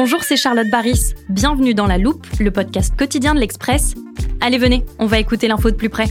Bonjour, c'est Charlotte Baris. Bienvenue dans La Loupe, le podcast quotidien de l'Express. Allez, venez, on va écouter l'info de plus près.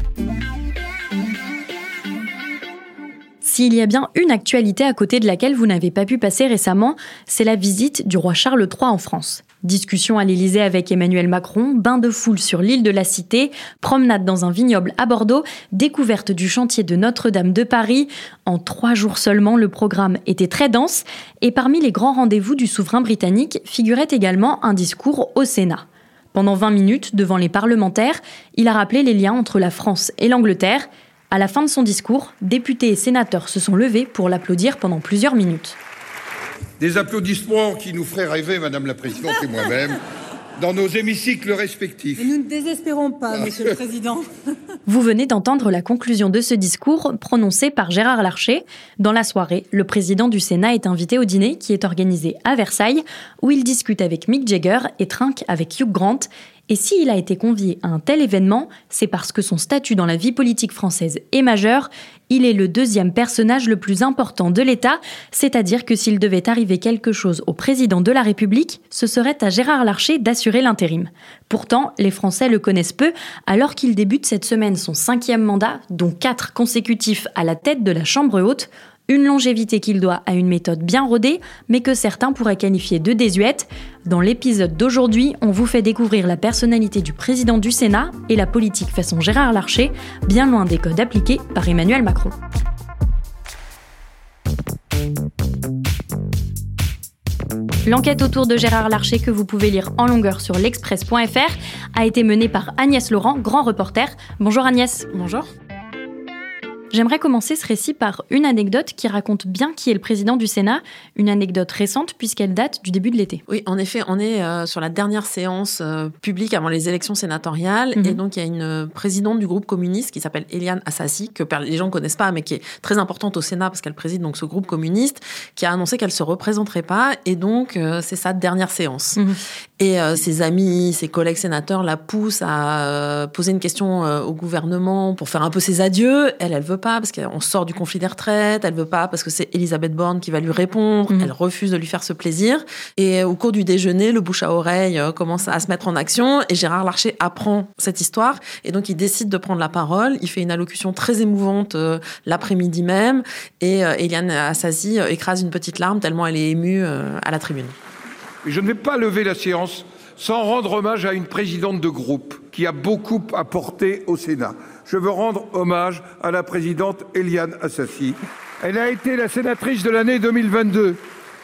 S'il y a bien une actualité à côté de laquelle vous n'avez pas pu passer récemment, c'est la visite du roi Charles III en France. Discussion à l'Élysée avec Emmanuel Macron, bain de foule sur l'île de la Cité, promenade dans un vignoble à Bordeaux, découverte du chantier de Notre-Dame de Paris. En trois jours seulement, le programme était très dense et parmi les grands rendez-vous du souverain britannique figurait également un discours au Sénat. Pendant 20 minutes, devant les parlementaires, il a rappelé les liens entre la France et l'Angleterre. À la fin de son discours, députés et sénateurs se sont levés pour l'applaudir pendant plusieurs minutes. Des applaudissements qui nous feraient rêver, Madame la Présidente et moi-même, dans nos hémicycles respectifs. Mais nous ne désespérons pas, Monsieur le Président. Vous venez d'entendre la conclusion de ce discours prononcé par Gérard Larcher. Dans la soirée, le président du Sénat est invité au dîner qui est organisé à Versailles, où il discute avec Mick Jagger et trinque avec Hugh Grant. Et s'il a été convié à un tel événement, c'est parce que son statut dans la vie politique française est majeur. Il est le deuxième personnage le plus important de l'État, c'est-à-dire que s'il devait arriver quelque chose au président de la République, ce serait à Gérard Larcher d'assurer l'intérim. Pourtant, les Français le connaissent peu, alors qu'il débute cette semaine son cinquième mandat, dont quatre consécutifs à la tête de la Chambre haute. Une longévité qu'il doit à une méthode bien rodée, mais que certains pourraient qualifier de désuète. Dans l'épisode d'aujourd'hui, on vous fait découvrir la personnalité du président du Sénat et la politique façon Gérard Larcher, bien loin des codes appliqués par Emmanuel Macron. L'enquête autour de Gérard Larcher que vous pouvez lire en longueur sur l'express.fr a été menée par Agnès Laurent, grand reporter. Bonjour Agnès. Bonjour. J'aimerais commencer ce récit par une anecdote qui raconte bien qui est le président du Sénat, une anecdote récente puisqu'elle date du début de l'été. Oui, en effet, on est euh, sur la dernière séance euh, publique avant les élections sénatoriales Mhm. et donc il y a une euh, présidente du groupe communiste qui s'appelle Eliane Assassi que les gens ne connaissent pas mais qui est très importante au Sénat parce qu'elle préside donc ce groupe communiste qui a annoncé qu'elle se représenterait pas et donc euh, c'est sa dernière séance. Mhm. Et euh, ses amis, ses collègues sénateurs la poussent à euh, poser une question euh, au gouvernement pour faire un peu ses adieux. Elle, elle veut pas parce qu'on sort du conflit des retraites. Elle veut pas parce que c'est Elisabeth Borne qui va lui répondre. Mhm. Elle refuse de lui faire ce plaisir. Et euh, au cours du déjeuner, le bouche à oreille euh, commence à se mettre en action et Gérard Larcher apprend cette histoire et donc il décide de prendre la parole. Il fait une allocution très émouvante euh, l'après-midi même et euh, Eliane Assassi euh, écrase une petite larme tellement elle est émue euh, à la tribune. Je ne vais pas lever la séance sans rendre hommage à une présidente de groupe qui a beaucoup apporté au Sénat. Je veux rendre hommage à la présidente Eliane Assassi. Elle a été la sénatrice de l'année 2022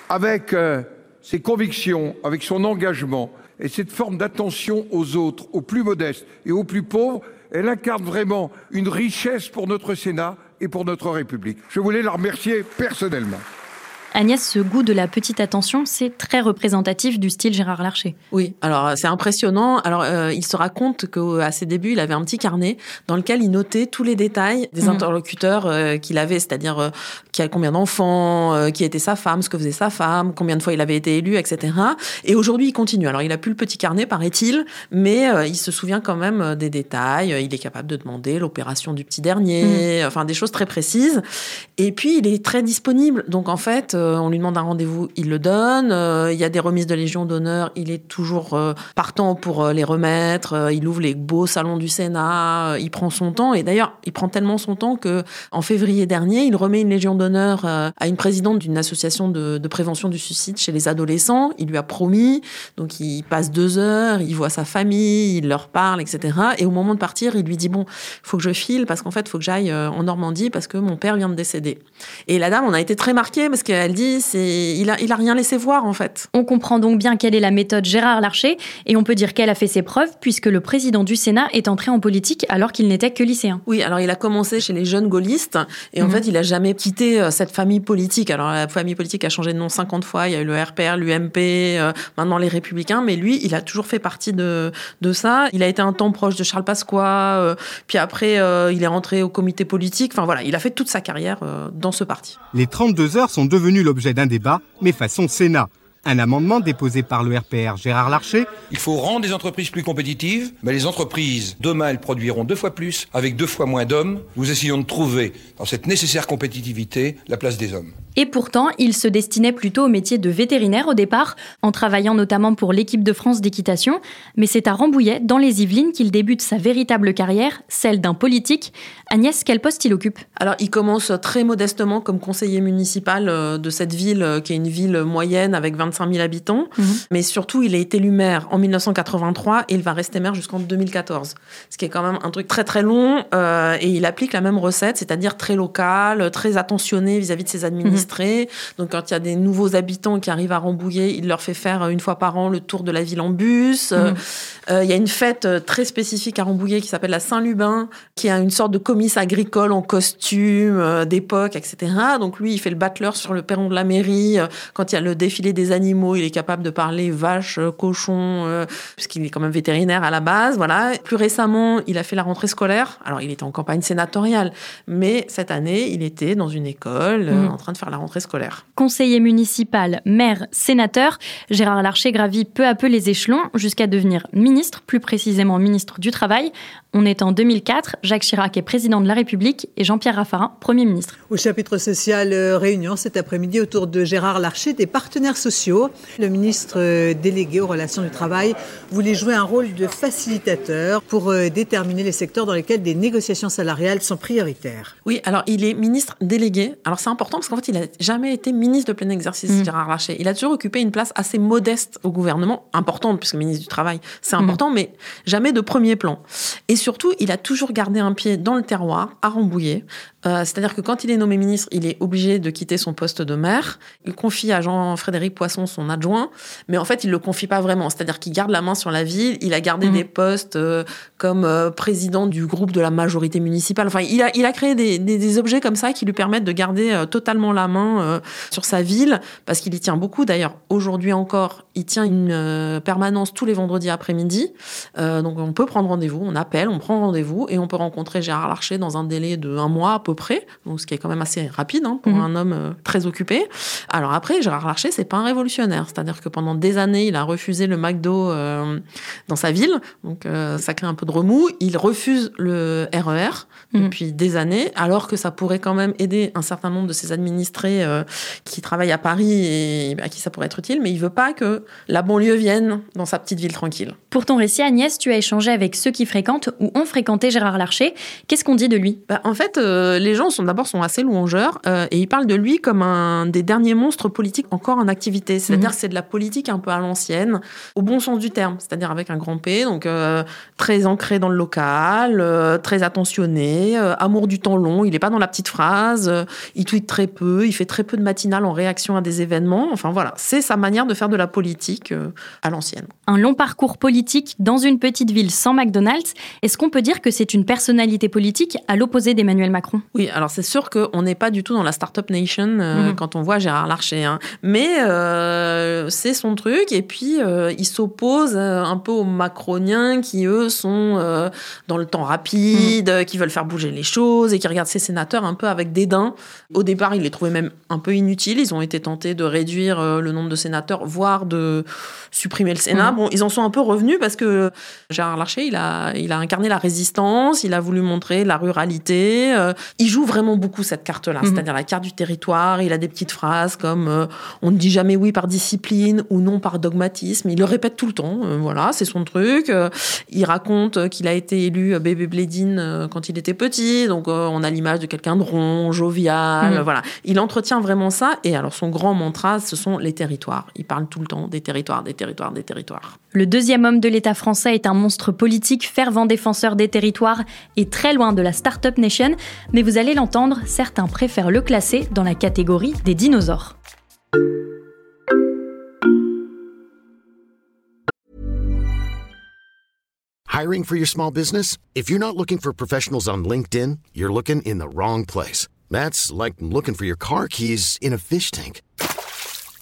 avec euh, ses convictions, avec son engagement et cette forme d'attention aux autres, aux plus modestes et aux plus pauvres. Elle incarne vraiment une richesse pour notre Sénat et pour notre République. Je voulais la remercier personnellement. Agnès, ce goût de la petite attention, c'est très représentatif du style Gérard Larcher. Oui, alors euh, c'est impressionnant. Alors euh, il se raconte qu'à ses débuts, il avait un petit carnet dans lequel il notait tous les détails des Mhm. interlocuteurs euh, qu'il avait, c'est-à-dire euh, qui a combien d'enfants, euh, qui était sa femme, ce que faisait sa femme, combien de fois il avait été élu, etc. Et aujourd'hui, il continue. Alors il a plus le petit carnet, paraît-il, mais euh, il se souvient quand même euh, des détails. Il est capable de demander l'opération du petit dernier, enfin des choses très précises. Et puis il est très disponible. Donc en fait, euh, on lui demande un rendez-vous, il le donne. Euh, il y a des remises de Légion d'honneur, il est toujours euh, partant pour les remettre. Il ouvre les beaux salons du Sénat. Il prend son temps. Et d'ailleurs, il prend tellement son temps que en février dernier, il remet une Légion d'honneur à une présidente d'une association de, prévention du suicide chez les adolescents. Il lui a promis. Donc il passe deux heures, il voit sa famille, il leur parle, etc. Et au moment de partir, il lui dit bon, faut que je file parce qu'en fait, faut que j'aille en Normandie parce que mon père vient de décéder. Et la dame, on a été très marquée parce qu'elle qu'elle dit, c'est il a, il a rien laissé voir en fait. On comprend donc bien quelle est la méthode Gérard Larcher et on peut dire qu'elle a fait ses preuves puisque le président du Sénat est entré en politique alors qu'il n'était que lycéen. Oui, alors il a commencé chez les jeunes gaullistes et en mhm. fait il a jamais quitté euh, cette famille politique. Alors la famille politique a changé de nom 50 fois, il y a eu le RPR, l'UMP, euh, maintenant les Républicains, mais lui il a toujours fait partie de, de ça. Il a été un temps proche de Charles Pasqua, euh, puis après il est rentré au comité politique. Enfin voilà, il a fait toute sa carrière dans ce parti. Les 32 heures sont devenues l'objet d'un débat, mais façon Sénat. Un amendement déposé par le RPR Gérard Larcher. Il faut rendre les entreprises plus compétitives, mais les entreprises, demain, elles produiront deux fois plus, avec deux fois moins d'hommes. Nous essayons de trouver, dans cette nécessaire compétitivité, la place des hommes. Et pourtant, il se destinait plutôt au métier de vétérinaire au départ, en travaillant notamment pour l'équipe de France d'équitation. Mais c'est à Rambouillet, dans les Yvelines, qu'il débute sa véritable carrière, celle d'un politique. Agnès, quel poste il occupe? Alors, il commence très modestement comme conseiller municipal euh, de cette ville, euh, qui est une ville moyenne avec 20 5000 habitants. Mhm. Mais surtout, il a été élu maire en 1983 et il va rester maire jusqu'en 2014. Ce qui est quand même un truc très très long. Euh, et il applique la même recette, c'est-à-dire très local, très attentionné vis-à-vis de ses administrés. Mhm. Donc quand il y a des nouveaux habitants qui arrivent à Rambouillet, il leur fait faire une fois par an le tour de la ville en bus. Mhm. Euh, il y a une fête très spécifique à Rambouillet qui s'appelle la Saint-Lubin, qui a une sorte de comice agricole en costume euh, d'époque, etc. Donc lui, il fait le battleur sur le perron de la mairie quand il y a le défilé des animaux il est capable de parler vache, euh, cochon, euh, puisqu'il est quand même vétérinaire à la base. Voilà. Plus récemment, il a fait la rentrée scolaire. Alors, il était en campagne sénatoriale, mais cette année, il était dans une école euh, mm. en train de faire la rentrée scolaire. Conseiller municipal, maire, sénateur, Gérard Larcher gravit peu à peu les échelons jusqu'à devenir ministre, plus précisément ministre du Travail. On est en 2004, Jacques Chirac est président de la République et Jean-Pierre Raffarin, Premier ministre. Au chapitre social, réunion cet après-midi autour de Gérard Larcher des partenaires sociaux. Le ministre euh, délégué aux relations du travail voulait jouer un rôle de facilitateur pour euh, déterminer les secteurs dans lesquels des négociations salariales sont prioritaires. Oui, alors il est ministre délégué. Alors c'est important parce qu'en fait, il n'a jamais été ministre de plein exercice, mmh. Gérard Larcher. Il a toujours occupé une place assez modeste au gouvernement, importante puisque ministre du Travail, c'est mmh. important, mais jamais de premier plan. Et surtout, il a toujours gardé un pied dans le terroir, à Rambouillet. Euh, c'est-à-dire que quand il est nommé ministre, il est obligé de quitter son poste de maire. Il confie à Jean-Frédéric Poisson son adjoint, mais en fait, il le confie pas vraiment. C'est-à-dire qu'il garde la main sur la ville. Il a gardé mhm. des postes euh, comme euh, président du groupe de la majorité municipale. Enfin, il a, il a créé des, des, objets comme ça qui lui permettent de garder totalement la main sur sa ville, parce qu'il y tient beaucoup. D'ailleurs, aujourd'hui encore, il tient une permanence tous les vendredis après-midi. donc, on peut prendre rendez-vous, on appelle, on prend rendez-vous et on peut rencontrer Gérard Larcher dans un délai de un mois à peu près. Donc, ce qui est quand même assez rapide hein, pour mhm. un homme très occupé. Alors après, Gérard Larcher, c'est pas un révolutionnaire c'est-à-dire que pendant des années, il a refusé le McDo euh, dans sa ville, donc euh, ça crée un peu de remous. Il refuse le RER e mhm. depuis des années, alors que ça pourrait quand même aider un certain nombre de ses administrés euh, qui travaillent à Paris et à qui ça pourrait être utile, mais il veut pas que la banlieue vienne dans sa petite ville tranquille. Pour ton récit, Agnès, tu as échangé avec ceux qui fréquentent ou ont fréquenté Gérard Larcher. Qu'est-ce qu'on dit de lui? Bah, En fait, les gens sont d'abord sont assez louangeurs et ils parlent de lui comme un des derniers monstres politiques encore en activité. C'est-à-dire que mhm. c'est de la politique un peu à l'ancienne, au bon sens du terme, c'est-à-dire avec un grand P, donc euh, très ancré dans le local, euh, très attentionné, euh, amour du temps long, il n'est pas dans la petite phrase, il tweet très peu, il fait très peu de matinales en réaction à des événements. Enfin voilà, c'est sa manière de faire de la politique à l'ancienne. Un long parcours politique dans une petite ville sans McDonald's, est-ce qu'on peut dire que c'est une personnalité politique à l'opposé d'Emmanuel Macron? Oui, alors c'est sûr qu'on n'est pas du tout dans la Startup Nation mhm. quand on voit Gérard Larcher, hein. mais euh, c'est son truc. Et puis, euh, il s'oppose euh, un peu aux macroniens qui, eux, sont dans le temps rapide, mm. qui veulent faire bouger les choses et qui regardent ces sénateurs un peu avec dédain. Au départ, il les trouvait même un peu inutiles. Ils ont été tentés de réduire le nombre de sénateurs, voire de supprimer le Sénat. Mm. Bon, ils en sont un peu revenus parce que Gérard Larcher, il a, il a incarné la résistance, il a voulu montrer la ruralité. il joue vraiment beaucoup cette carte-là, mm. c'est-à-dire la carte du territoire. Il a des petites phrases comme on ne dit jamais oui par discipline ou non par dogmatisme. Il le répète tout le temps. Euh, voilà, c'est son truc. Euh, il raconte qu'il a été élu bébé Blédine euh, quand il était petit. Donc, on a l'image de quelqu'un de rond, jovial. Mm. Voilà. Il entretient vraiment ça. Et alors, son grand mantra, ce sont les territoires. Il parle tout le temps des territoires, des territoires, des territoires. Le deuxième homme de l'État français est un monstre politique, fervent défenseur des territoires et très loin de la Startup Nation, mais vous allez l'entendre, certains préfèrent le classer dans la catégorie des dinosaures. Hiring for your small business? If you're not looking for professionals on LinkedIn, you're looking in the wrong place. That's like looking for your car keys in a fish tank.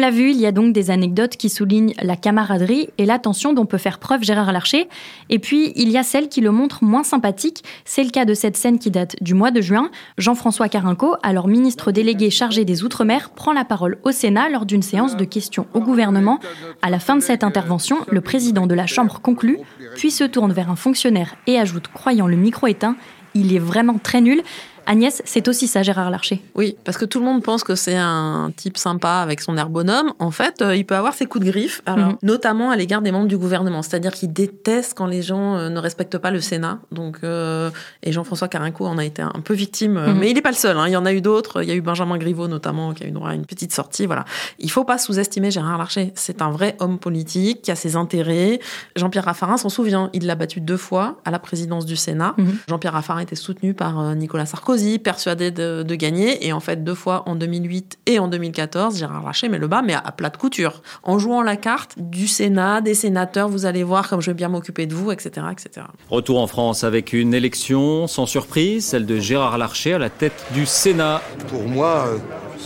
L'a vu, il y a donc des anecdotes qui soulignent la camaraderie et l'attention dont peut faire preuve Gérard Larcher. Et puis, il y a celles qui le montrent moins sympathique. C'est le cas de cette scène qui date du mois de juin. Jean-François Carinco, alors ministre délégué chargé des Outre-mer, prend la parole au Sénat lors d'une séance de questions au gouvernement. À la fin de cette intervention, le président de la Chambre conclut, puis se tourne vers un fonctionnaire et ajoute, croyant le micro éteint, il est vraiment très nul. Agnès, c'est aussi ça, Gérard Larcher. Oui, parce que tout le monde pense que c'est un type sympa avec son air bonhomme. En fait, euh, il peut avoir ses coups de griffe, alors, Mhm. notamment à l'égard des membres du gouvernement. C'est-à-dire qu'il déteste quand les gens euh, ne respectent pas le Sénat. Donc, euh, et Jean-François Carinco en a été un peu victime. Mhm. Mais il n'est pas le seul. hein. Il y en a eu d'autres. Il y a eu Benjamin Griveaux, notamment, qui a eu droit à une petite sortie. Voilà. Il faut pas sous-estimer Gérard Larcher. C'est un vrai homme politique qui a ses intérêts. Jean-Pierre Raffarin s'en souvient. Il l'a battu deux fois à la présidence du Sénat. Mhm. Jean-Pierre Raffarin était soutenu par Nicolas Sarkozy, persuadé de, de gagner. Et en fait, deux fois en 2008 et en 2014, Gérard Larcher met le bas, mais à, à plat de couture. En jouant la carte du Sénat, des sénateurs, vous allez voir comme je vais bien m'occuper de vous, etc., etc. Retour en France avec une élection sans surprise, celle de Gérard Larcher à la tête du Sénat. Pour moi,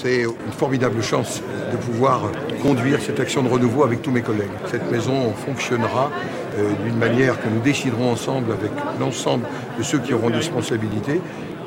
c'est une formidable chance de pouvoir conduire cette action de renouveau avec tous mes collègues. Cette maison fonctionnera euh, d'une manière que nous déciderons ensemble avec l'ensemble de ceux qui auront des responsabilités.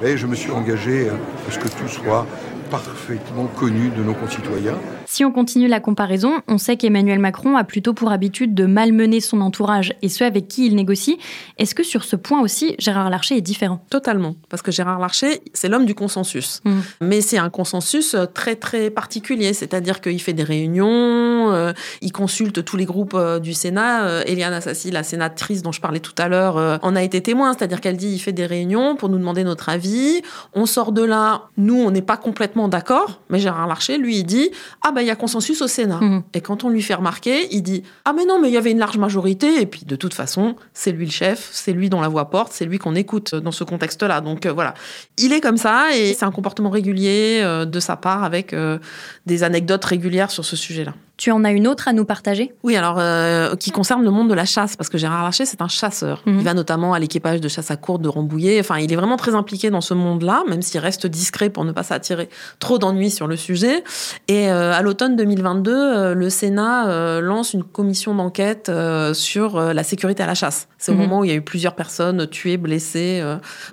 Et je me suis engagé à ce que tout soit parfaitement connu de nos concitoyens. Si on continue la comparaison, on sait qu'Emmanuel Macron a plutôt pour habitude de malmener son entourage et ceux avec qui il négocie. Est-ce que sur ce point aussi, Gérard Larcher est différent? Totalement. Parce que Gérard Larcher, c'est l'homme du consensus. Mhm. Mais c'est un consensus euh, très, très particulier. C'est-à-dire qu'il fait des réunions, euh, il consulte tous les groupes euh, du Sénat. Euh, Eliane Assassi, la sénatrice dont je parlais tout à l'heure, en a été témoin. C'est-à-dire qu'elle dit il fait des réunions pour nous demander notre avis. On sort de là, nous, on n'est pas complètement d'accord. Mais Gérard Larcher, lui, il dit ah ben il y a consensus au Sénat. Mhm. Et quand on lui fait remarquer, il dit Ah, mais non, mais il y avait une large majorité. Et puis, de toute façon, c'est lui le chef, c'est lui dont la voix porte, c'est lui qu'on écoute dans ce contexte-là. Donc, euh, voilà. Il est comme ça et c'est un comportement régulier euh, de sa part avec euh, des anecdotes régulières sur ce sujet-là. Tu en as une autre à nous partager? Oui, alors, euh, qui concerne le monde de la chasse, parce que Gérard Larcher, c'est un chasseur. Mhm. Il va notamment à l'équipage de chasse à courte de Rambouillet. Enfin, il est vraiment très impliqué dans ce monde-là, même s'il reste discret pour ne pas s'attirer trop d'ennuis sur le sujet. Et euh, à l'automne 2022, euh, le Sénat lance une commission d'enquête sur la sécurité à la chasse. C'est Mhm. au moment où il y a eu plusieurs personnes tuées, blessées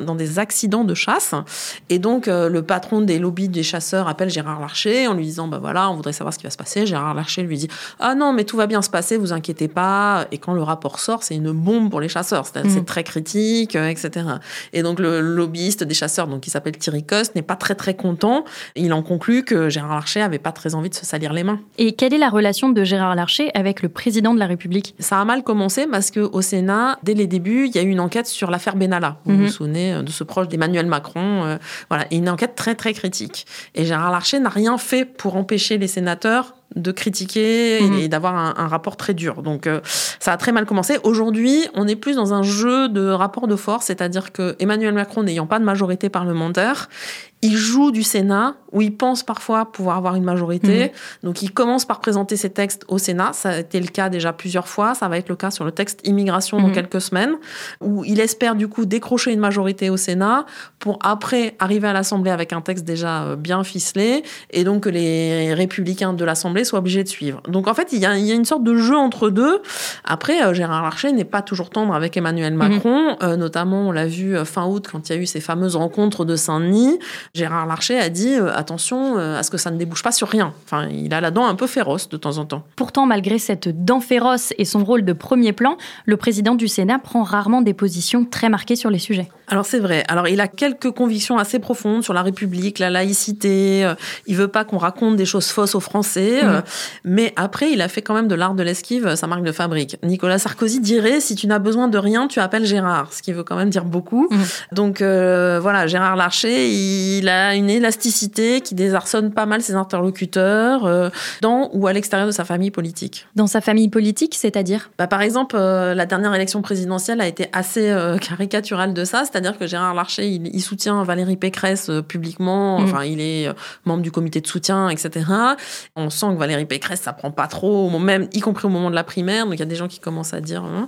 dans des accidents de chasse. Et donc, le patron des lobbies des chasseurs appelle Gérard Larcher en lui disant, bah voilà, on voudrait savoir ce qui va se passer. Gérard Larcher lui dit, ah non, mais tout va bien se passer, vous inquiétez pas. Et quand le rapport sort, c'est une bombe pour les chasseurs. C'est c'est très critique, euh, etc. Et donc, le lobbyiste des chasseurs, donc qui s'appelle Thierry Coste, n'est pas très très content. Il en conclut que Gérard Larcher avait pas très envie de se salir les mains. Et quelle est la relation de Gérard Larcher avec le président de la République? Ça a mal commencé parce que au Sénat, dès les débuts, il y a eu une enquête sur l'affaire Benalla. Vous vous souvenez euh, de ce proche d'Emmanuel Macron, euh, voilà, et une enquête très très critique. Et Gérard Larcher n'a rien fait pour empêcher les sénateurs de critiquer Mhm. et d'avoir un, un rapport très dur. Donc euh, ça a très mal commencé. Aujourd'hui, on est plus dans un jeu de rapport de force, c'est-à-dire que Emmanuel Macron n'ayant pas de majorité parlementaire, il joue du Sénat où il pense parfois pouvoir avoir une majorité. Donc il commence par présenter ses textes au Sénat. Ça a été le cas déjà plusieurs fois. Ça va être le cas sur le texte immigration dans Mhm. quelques semaines, où il espère du coup décrocher une majorité au Sénat pour après arriver à l'Assemblée avec un texte déjà euh, bien ficelé et donc que les républicains de l'Assemblée soient obligés de suivre. Donc en fait, il y a, il y a une sorte de jeu entre deux. Après, euh, Gérard Larcher n'est pas toujours tendre avec Emmanuel Macron. Euh, notamment, on l'a vu euh, fin août quand il y a eu ces fameuses rencontres de Saint-Denis. Gérard Larcher a dit euh, attention à ce que ça ne débouche pas sur rien. Enfin, il a la dent un peu féroce de temps en temps. Pourtant, malgré cette dent féroce et son rôle de premier plan, le président du Sénat prend rarement des positions très marquées sur les sujets. Alors c'est vrai. Alors il a quelques convictions assez profondes sur la République, la laïcité. Il veut pas qu'on raconte des choses fausses aux Français. Mhm. Euh, Mais après, il a fait quand même de l'art de l'esquive euh, sa marque de fabrique. Nicolas Sarkozy dirait si tu n'as besoin de rien, tu appelles Gérard, ce qui veut quand même dire beaucoup. Mhm. Donc euh, voilà, Gérard Larcher, il a une élasticité qui désarçonne pas mal ses interlocuteurs euh, dans ou à l'extérieur de sa famille politique. Dans sa famille politique, c'est-à-dire? Bah, par exemple, euh, la dernière élection présidentielle a été assez caricaturale de ça, c'est-à-dire que Gérard Larcher, il, il soutient Valérie Pécresse publiquement, Mhm. enfin, il est membre du comité de soutien, etc. On sent que Valérie Pécresse, ça prend pas trop, même y compris au moment de la primaire, donc il y a des gens qui commencent à dire... hein.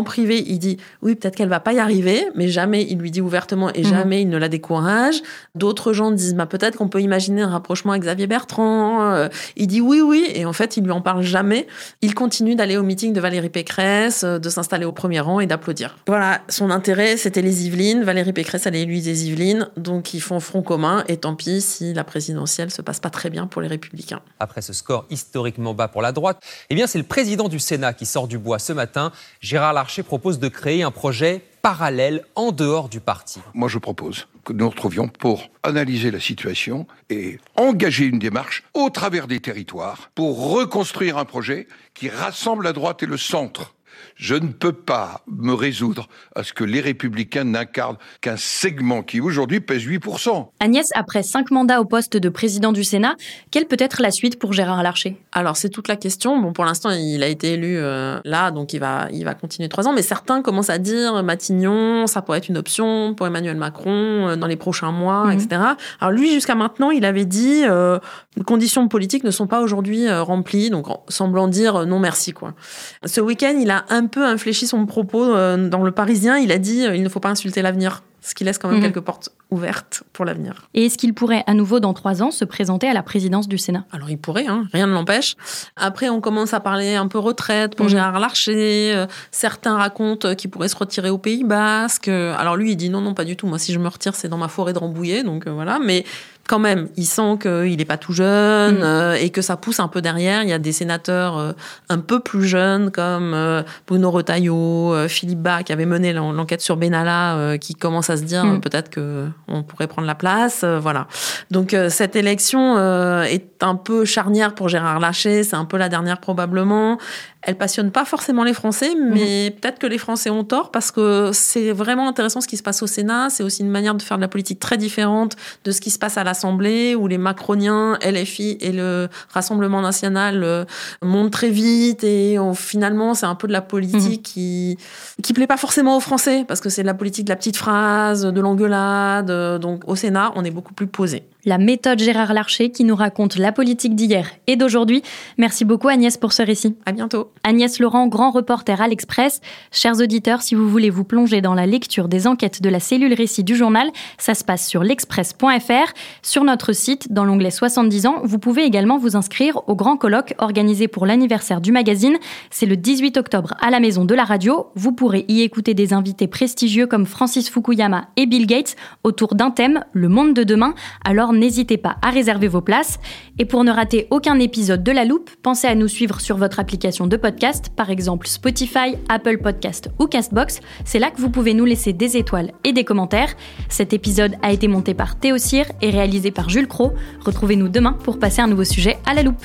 En privé, il dit oui, peut-être qu'elle va pas y arriver, mais jamais il lui dit ouvertement et Mhm. jamais il ne la décourage. D'autres gens disent bah, peut-être qu'on peut imaginer un rapprochement avec Xavier Bertrand. Euh, Il dit oui, oui, et en fait, il lui en parle jamais. Il continue d'aller au meeting de Valérie Pécresse, euh, de s'installer au premier rang et d'applaudir. Voilà, son intérêt, c'était les Yvelines. Valérie Pécresse, elle est élue des Yvelines, donc ils font front commun. Et tant pis si la présidentielle se passe pas très bien pour les Républicains. Après ce score historiquement bas pour la droite, eh bien c'est le président du Sénat qui sort du bois ce matin. Gérard Larcher propose de créer un projet parallèle en dehors du parti. Moi, je propose que nous nous retrouvions pour analyser la situation et engager une démarche au travers des territoires pour reconstruire un projet qui rassemble la droite et le centre. Je ne peux pas me résoudre à ce que les républicains n'incarnent qu'un segment qui aujourd'hui pèse 8%. Agnès, après cinq mandats au poste de président du Sénat, quelle peut être la suite pour Gérard Larcher? Alors c'est toute la question. Bon, pour l'instant, il a été élu euh, là, donc il va, il va continuer trois ans. Mais certains commencent à dire Matignon, ça pourrait être une option pour Emmanuel Macron euh, dans les prochains mois, Mhm. etc. Alors lui, jusqu'à maintenant, il avait dit euh, les conditions politiques ne sont pas aujourd'hui euh, remplies, donc en semblant dire euh, non merci quoi. Ce week-end, il a un peu infléchi son propos euh, dans le Parisien. Il a dit euh, il ne faut pas insulter l'avenir, ce qui laisse quand même Mhm. quelques portes ouvertes pour l'avenir. Et est-ce qu'il pourrait à nouveau dans trois ans se présenter à la présidence du Sénat? Alors il pourrait, hein, rien ne l'empêche. Après, on commence à parler un peu retraite pour Mhm. Gérard Larcher. Euh, certains racontent qu'il pourrait se retirer au Pays Basque. Alors lui, il dit non, non, pas du tout. Moi, si je me retire, c'est dans ma forêt de Rambouillet, donc euh, voilà. Mais quand même, il sent qu'il n'est pas tout jeune Mhm. euh, et que ça pousse un peu derrière. Il y a des sénateurs euh, un peu plus jeunes comme euh, Bruno Retailleau, euh, Philippe Bas qui avait mené l'en- l'enquête sur Benalla, euh, qui commencent à se dire Mhm. euh, peut-être que on pourrait prendre la place. euh, voilà. Donc euh, cette élection euh, est un peu charnière pour Gérard Larcher, c'est un peu la dernière probablement. Elle passionne pas forcément les Français, mais peut-être que les Français ont tort parce que c'est vraiment intéressant ce qui se passe au Sénat. C'est aussi une manière de faire de la politique très différente de ce qui se passe à l'Assemblée, où les Macroniens, LFI et le Rassemblement national euh, montent très vite et on- finalement c'est un peu de la politique qui qui plaît pas forcément aux Français parce que c'est de la politique de la petite phrase, de l'engueulade. Donc au Sénat, on est beaucoup plus posé. La méthode Gérard Larcher qui nous raconte la politique d'hier et d'aujourd'hui. Merci beaucoup Agnès pour ce récit. À bientôt. Agnès Laurent, grand reporter à l'Express. Chers auditeurs, si vous voulez vous plonger dans la lecture des enquêtes de la cellule récit du journal, ça se passe sur l'express.fr. Sur notre site, dans l'onglet 70 ans, vous pouvez également vous inscrire au grand colloque organisé pour l'anniversaire du magazine. C'est le 18 octobre à la Maison de la Radio. Vous pourrez y écouter des invités prestigieux comme Francis Fukuyama et Bill Gates autour d'un thème, le monde de demain. Alors n'hésitez pas à réserver vos places. Et pour ne rater aucun épisode de La Loupe, pensez à nous suivre sur votre application de podcast, par exemple Spotify, Apple Podcast ou Castbox. C'est là que vous pouvez nous laisser des étoiles et des commentaires. Cet épisode a été monté par Théo et réalisé par Jules Cro. Retrouvez-nous demain pour passer un nouveau sujet à La Loupe.